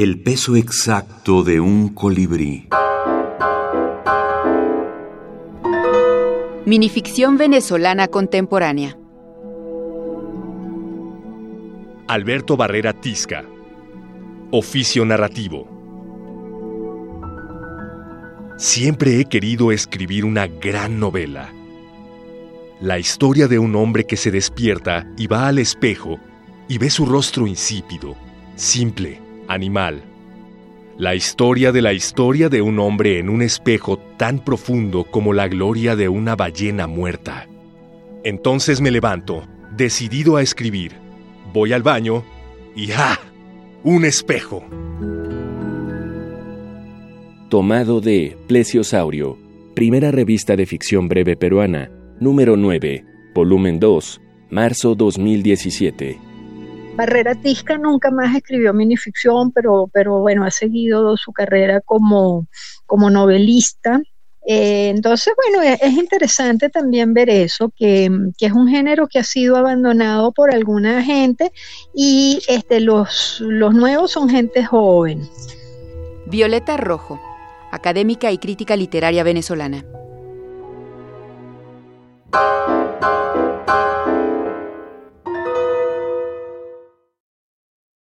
El peso exacto de un colibrí. Minificción venezolana contemporánea. Alberto Barrera Tisca. Oficio narrativo. Siempre he querido escribir una gran novela. La historia de un hombre que se despierta y va al espejo y ve su rostro insípido, simple, animal. La historia de la historia de un hombre en un espejo tan profundo como la gloria de una ballena muerta. Entonces me levanto, decidido a escribir. Voy al baño y ¡ah! Un espejo. Tomado de Plesiosaurio, primera revista de ficción breve peruana, número 9, volumen 2, marzo 2017. Barrera Tisca nunca más escribió minificción, pero, pero bueno, ha seguido su carrera como, como novelista. Eh, entonces, bueno, es, es, interesante también ver eso, que, que, es un género que ha sido abandonado por alguna gente y este, los, los nuevos son gente joven. Violeta Rojo, académica y crítica literaria venezolana.